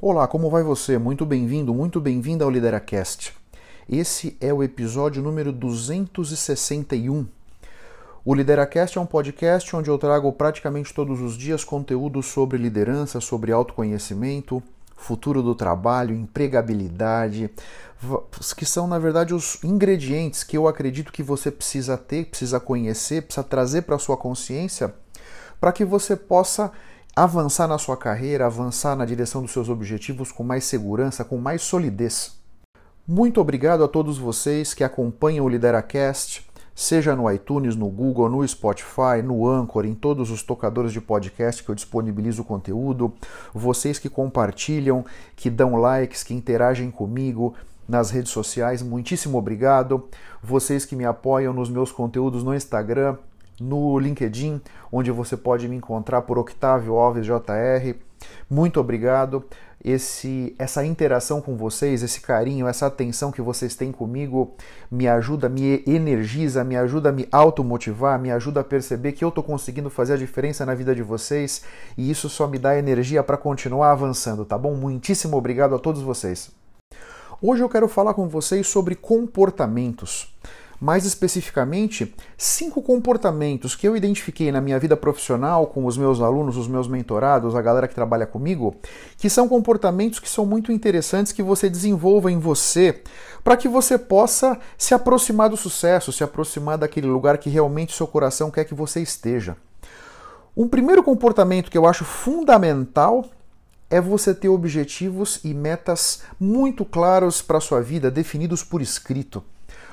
Olá, como vai você? Muito bem-vindo, muito bem-vinda ao Lideracast. Esse é o episódio número 261. O Lideracast é um podcast onde eu trago praticamente todos os dias conteúdos sobre liderança, sobre autoconhecimento, futuro do trabalho, empregabilidade, que são na verdade os ingredientes que eu acredito que você precisa ter, precisa conhecer, precisa trazer para a sua consciência para que você possa avançar na sua carreira, avançar na direção dos seus objetivos com mais segurança, com mais solidez. Muito obrigado a todos vocês que acompanham o Lideracast, seja no iTunes, no Google, no Spotify, no Anchor, em todos os tocadores de podcast que eu disponibilizo o conteúdo, vocês que compartilham, que dão likes, que interagem comigo nas redes sociais, muitíssimo obrigado. Vocês que me apoiam nos meus conteúdos no Instagram, no LinkedIn, onde você pode me encontrar por Octavio Alves JR. Muito obrigado. Esse, essa interação com vocês, esse carinho, essa atenção que vocês têm comigo me ajuda, me energiza, me ajuda a me automotivar, me ajuda a perceber que eu estou conseguindo fazer a diferença na vida de vocês e isso só me dá energia para continuar avançando, tá bom? Muitíssimo obrigado a todos vocês. Hoje eu quero falar com vocês sobre comportamentos mais especificamente, cinco comportamentos que eu identifiquei na minha vida profissional com os meus alunos, os meus mentorados, a galera que trabalha comigo, que são comportamentos que são muito interessantes que você desenvolva em você, para que você possa se aproximar do sucesso, se aproximar daquele lugar que realmente seu coração quer que você esteja. Um primeiro comportamento que eu acho fundamental é você ter objetivos e metas muito claros para sua vida, definidos por escrito.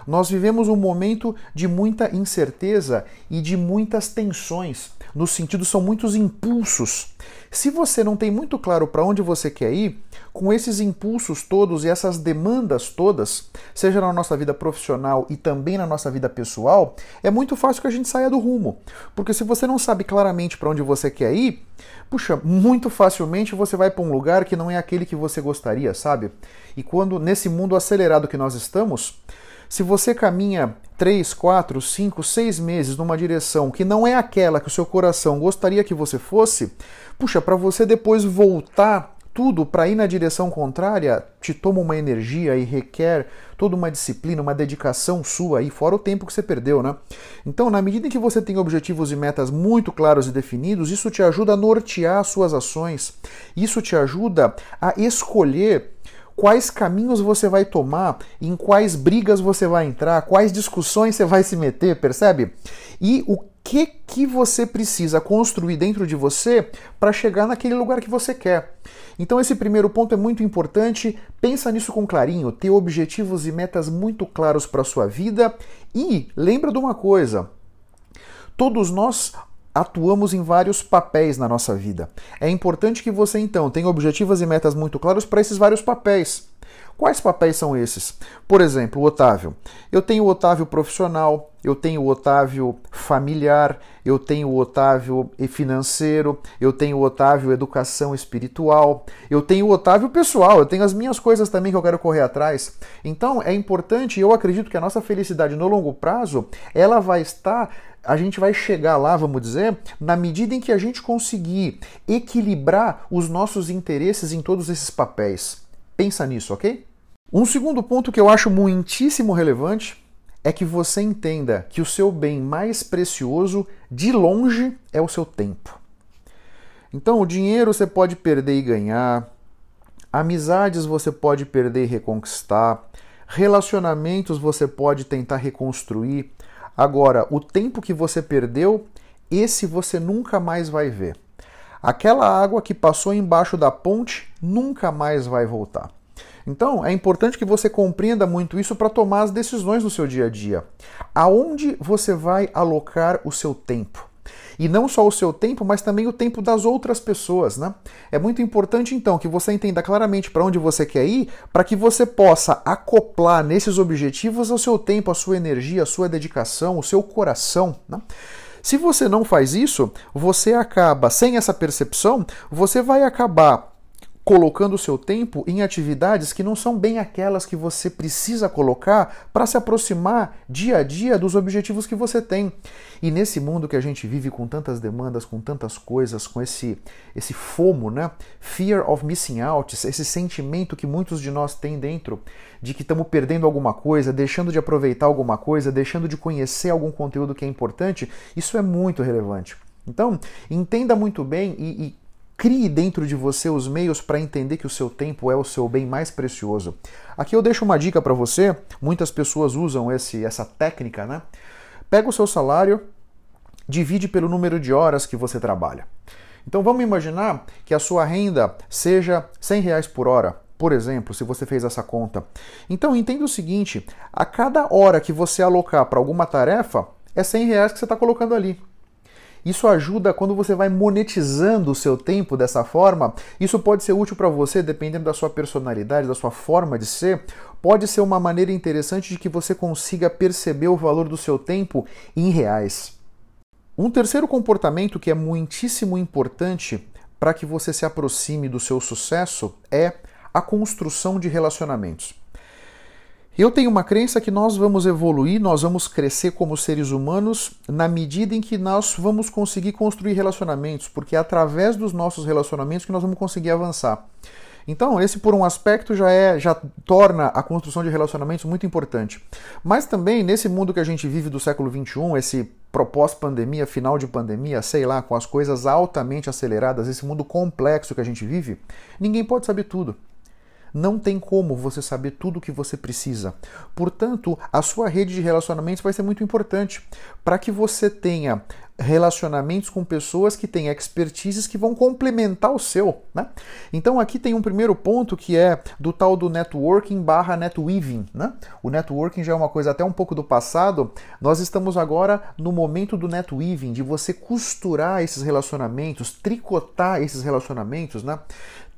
Nós vivemos um momento de muita incerteza e de muitas tensões. No sentido, são muitos impulsos. Se você não tem muito claro para onde você quer ir, com esses impulsos todos e essas demandas todas, seja na nossa vida profissional e também na nossa vida pessoal, é muito fácil que a gente saia do rumo. Porque se você não sabe claramente para onde você quer ir, puxa, muito facilmente você vai para um lugar que não é aquele que você gostaria, sabe? E quando nesse mundo acelerado que nós estamos, se você caminha 3, 4, 5, 6 meses numa direção que não é aquela que o seu coração gostaria que você fosse, puxa, para você depois voltar tudo para ir na direção contrária te toma uma energia e requer toda uma disciplina, uma dedicação sua aí, fora o tempo que você perdeu, né? Então, na medida em que você tem objetivos e metas muito claros e definidos, isso te ajuda a nortear suas ações, isso te ajuda a escolher quais caminhos você vai tomar, em quais brigas você vai entrar, quais discussões você vai se meter, percebe? E o que que você precisa construir dentro de você para chegar naquele lugar que você quer. Então esse primeiro ponto é muito importante. Pensa nisso com clarinho, ter objetivos e metas muito claros para sua vida e lembra de uma coisa. Todos nós atuamos em vários papéis na nossa vida. É importante que você então tenha objetivos e metas muito claros para esses vários papéis. Quais papéis são esses? Por exemplo, o Otávio. Eu tenho o Otávio profissional, eu tenho o Otávio familiar, eu tenho o Otávio financeiro, eu tenho o Otávio educação espiritual, eu tenho o Otávio pessoal, eu tenho as minhas coisas também que eu quero correr atrás. Então é importante, eu acredito que a nossa felicidade no longo prazo, ela vai estar a gente vai chegar lá, vamos dizer, na medida em que a gente conseguir equilibrar os nossos interesses em todos esses papéis. Pensa nisso, ok? Um segundo ponto que eu acho muitíssimo relevante é que você entenda que o seu bem mais precioso, de longe, é o seu tempo. Então, o dinheiro você pode perder e ganhar, amizades você pode perder e reconquistar, relacionamentos você pode tentar reconstruir, Agora, o tempo que você perdeu, esse você nunca mais vai ver. Aquela água que passou embaixo da ponte nunca mais vai voltar. Então, é importante que você compreenda muito isso para tomar as decisões no seu dia a dia. Aonde você vai alocar o seu tempo? E não só o seu tempo, mas também o tempo das outras pessoas, né? É muito importante então que você entenda claramente para onde você quer ir, para que você possa acoplar nesses objetivos o seu tempo, a sua energia, a sua dedicação, o seu coração, né? Se você não faz isso, você acaba, sem essa percepção, você vai acabar colocando o seu tempo em atividades que não são bem aquelas que você precisa colocar para se aproximar dia a dia dos objetivos que você tem. E nesse mundo que a gente vive com tantas demandas, com tantas coisas, com esse esse fomo, né? Fear of missing out, esse sentimento que muitos de nós têm dentro de que estamos perdendo alguma coisa, deixando de aproveitar alguma coisa, deixando de conhecer algum conteúdo que é importante, isso é muito relevante. Então, entenda muito bem e, e Crie dentro de você os meios para entender que o seu tempo é o seu bem mais precioso. Aqui eu deixo uma dica para você. Muitas pessoas usam esse, essa técnica, né? Pega o seu salário, divide pelo número de horas que você trabalha. Então vamos imaginar que a sua renda seja 100 reais por hora, por exemplo, se você fez essa conta. Então entenda o seguinte: a cada hora que você alocar para alguma tarefa, é 100 reais que você está colocando ali. Isso ajuda quando você vai monetizando o seu tempo dessa forma. Isso pode ser útil para você, dependendo da sua personalidade, da sua forma de ser. Pode ser uma maneira interessante de que você consiga perceber o valor do seu tempo em reais. Um terceiro comportamento que é muitíssimo importante para que você se aproxime do seu sucesso é a construção de relacionamentos. Eu tenho uma crença que nós vamos evoluir, nós vamos crescer como seres humanos na medida em que nós vamos conseguir construir relacionamentos, porque é através dos nossos relacionamentos que nós vamos conseguir avançar. Então, esse por um aspecto já é já torna a construção de relacionamentos muito importante. Mas também nesse mundo que a gente vive do século 21, esse propós pandemia, final de pandemia, sei lá, com as coisas altamente aceleradas, esse mundo complexo que a gente vive, ninguém pode saber tudo. Não tem como você saber tudo o que você precisa. Portanto, a sua rede de relacionamentos vai ser muito importante para que você tenha relacionamentos com pessoas que têm expertises que vão complementar o seu. Né? Então aqui tem um primeiro ponto que é do tal do networking barra netweaving. Né? O networking já é uma coisa até um pouco do passado. Nós estamos agora no momento do netweaving, de você costurar esses relacionamentos, tricotar esses relacionamentos. Né?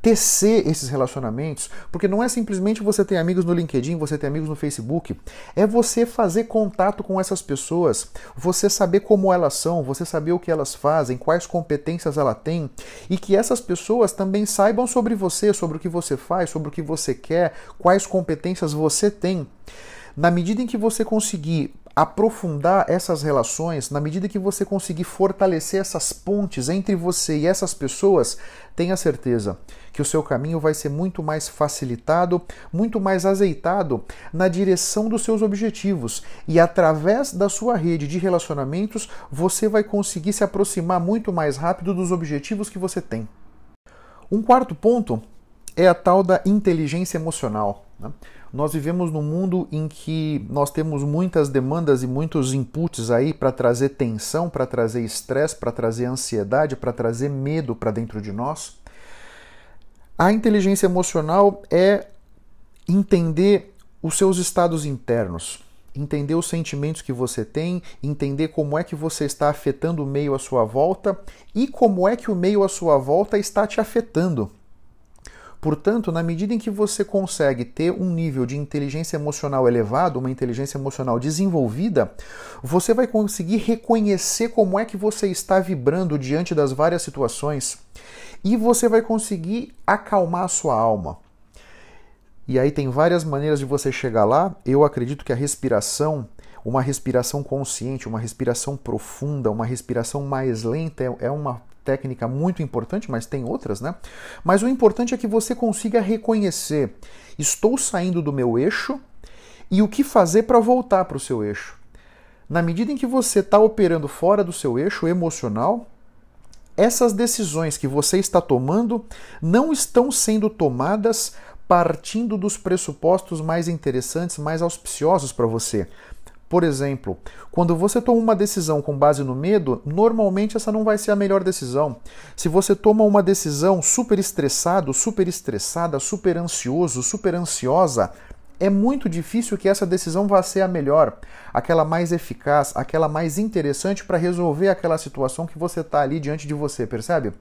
Tecer esses relacionamentos, porque não é simplesmente você ter amigos no LinkedIn, você ter amigos no Facebook, é você fazer contato com essas pessoas, você saber como elas são, você saber o que elas fazem, quais competências ela tem, e que essas pessoas também saibam sobre você, sobre o que você faz, sobre o que você quer, quais competências você tem. Na medida em que você conseguir aprofundar essas relações, na medida que você conseguir fortalecer essas pontes entre você e essas pessoas, tenha certeza que o seu caminho vai ser muito mais facilitado, muito mais azeitado na direção dos seus objetivos. E através da sua rede de relacionamentos, você vai conseguir se aproximar muito mais rápido dos objetivos que você tem. Um quarto ponto é a tal da inteligência emocional. Né? Nós vivemos num mundo em que nós temos muitas demandas e muitos inputs aí para trazer tensão, para trazer estresse, para trazer ansiedade, para trazer medo para dentro de nós. A inteligência emocional é entender os seus estados internos, entender os sentimentos que você tem, entender como é que você está afetando o meio à sua volta e como é que o meio à sua volta está te afetando. Portanto, na medida em que você consegue ter um nível de inteligência emocional elevado, uma inteligência emocional desenvolvida, você vai conseguir reconhecer como é que você está vibrando diante das várias situações e você vai conseguir acalmar a sua alma. E aí tem várias maneiras de você chegar lá. Eu acredito que a respiração, uma respiração consciente, uma respiração profunda, uma respiração mais lenta é, é uma técnica muito importante, mas tem outras, né? Mas o importante é que você consiga reconhecer: estou saindo do meu eixo e o que fazer para voltar para o seu eixo. Na medida em que você está operando fora do seu eixo emocional, essas decisões que você está tomando não estão sendo tomadas partindo dos pressupostos mais interessantes, mais auspiciosos para você. Por exemplo, quando você toma uma decisão com base no medo, normalmente essa não vai ser a melhor decisão. Se você toma uma decisão super estressado, super estressada, super ansioso, super ansiosa, é muito difícil que essa decisão vá ser a melhor, aquela mais eficaz, aquela mais interessante para resolver aquela situação que você está ali diante de você, percebe?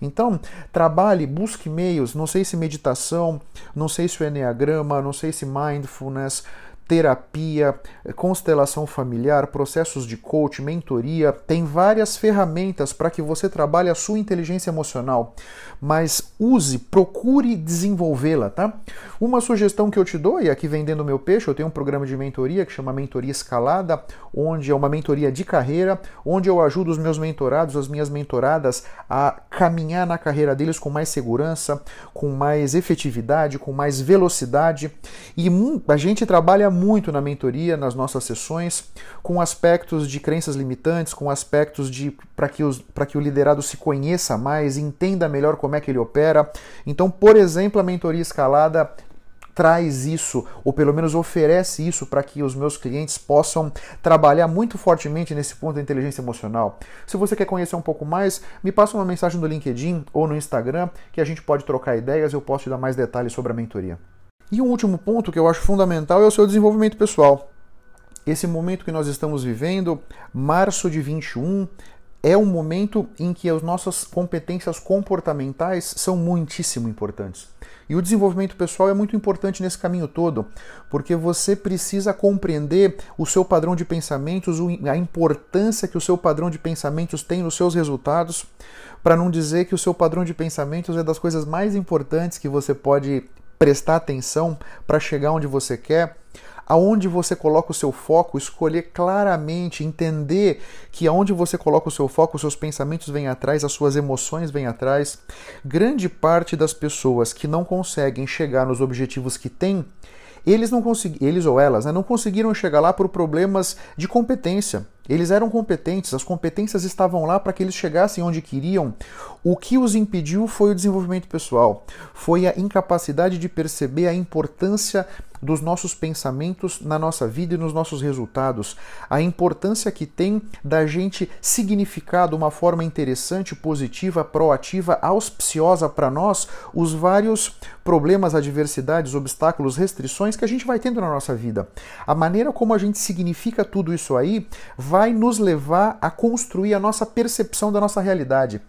Então, trabalhe, busque meios, não sei se meditação, não sei se o Enneagrama, não sei se mindfulness, terapia, constelação familiar, processos de coach, mentoria, tem várias ferramentas para que você trabalhe a sua inteligência emocional, mas use, procure desenvolvê-la, tá? Uma sugestão que eu te dou, e aqui vendendo meu peixe, eu tenho um programa de mentoria que chama Mentoria Escalada, onde é uma mentoria de carreira, onde eu ajudo os meus mentorados, as minhas mentoradas a caminhar na carreira deles com mais segurança, com mais efetividade, com mais velocidade. E a gente trabalha muito na mentoria, nas nossas sessões, com aspectos de crenças limitantes, com aspectos de para que, que o liderado se conheça mais, entenda melhor como é que ele opera. Então, por exemplo, a mentoria escalada traz isso, ou pelo menos oferece isso para que os meus clientes possam trabalhar muito fortemente nesse ponto da inteligência emocional. Se você quer conhecer um pouco mais, me passa uma mensagem no LinkedIn ou no Instagram que a gente pode trocar ideias, eu posso te dar mais detalhes sobre a mentoria. E um último ponto que eu acho fundamental é o seu desenvolvimento pessoal. Esse momento que nós estamos vivendo, março de 21, é um momento em que as nossas competências comportamentais são muitíssimo importantes. E o desenvolvimento pessoal é muito importante nesse caminho todo, porque você precisa compreender o seu padrão de pensamentos, a importância que o seu padrão de pensamentos tem nos seus resultados, para não dizer que o seu padrão de pensamentos é das coisas mais importantes que você pode prestar atenção para chegar onde você quer, aonde você coloca o seu foco, escolher claramente, entender que aonde você coloca o seu foco, os seus pensamentos vêm atrás, as suas emoções vêm atrás. Grande parte das pessoas que não conseguem chegar nos objetivos que têm, eles não eles ou elas, né, não conseguiram chegar lá por problemas de competência. Eles eram competentes, as competências estavam lá para que eles chegassem onde queriam. O que os impediu foi o desenvolvimento pessoal, foi a incapacidade de perceber a importância dos nossos pensamentos na nossa vida e nos nossos resultados, a importância que tem da gente significar de uma forma interessante, positiva, proativa, auspiciosa para nós os vários problemas, adversidades, obstáculos, restrições que a gente vai tendo na nossa vida. A maneira como a gente significa tudo isso aí vai nos levar a construir a nossa percepção da nossa realidade.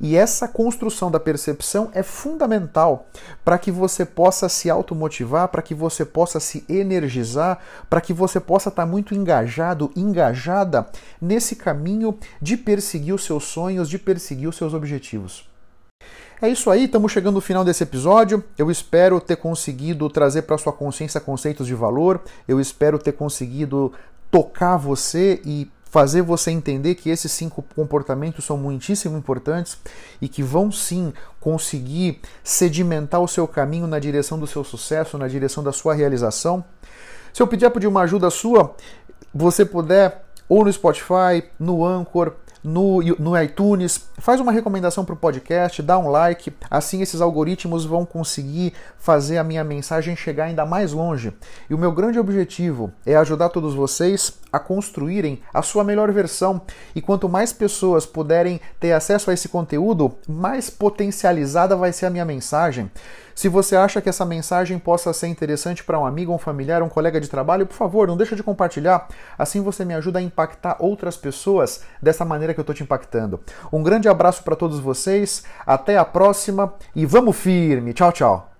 E essa construção da percepção é fundamental para que você possa se automotivar, para que você possa se energizar, para que você possa estar tá muito engajado, engajada nesse caminho de perseguir os seus sonhos, de perseguir os seus objetivos. É isso aí, estamos chegando no final desse episódio. Eu espero ter conseguido trazer para sua consciência conceitos de valor. Eu espero ter conseguido tocar você e fazer você entender que esses cinco comportamentos são muitíssimo importantes e que vão sim conseguir sedimentar o seu caminho na direção do seu sucesso, na direção da sua realização. Se eu pedir pedir uma ajuda sua, você puder ou no Spotify, no Anchor, no, no iTunes, faz uma recomendação para o podcast, dá um like, assim esses algoritmos vão conseguir fazer a minha mensagem chegar ainda mais longe. E o meu grande objetivo é ajudar todos vocês a construírem a sua melhor versão. E quanto mais pessoas puderem ter acesso a esse conteúdo, mais potencializada vai ser a minha mensagem. Se você acha que essa mensagem possa ser interessante para um amigo, um familiar, um colega de trabalho, por favor, não deixa de compartilhar. Assim você me ajuda a impactar outras pessoas dessa maneira que eu estou te impactando. Um grande abraço para todos vocês, até a próxima e vamos firme. Tchau, tchau.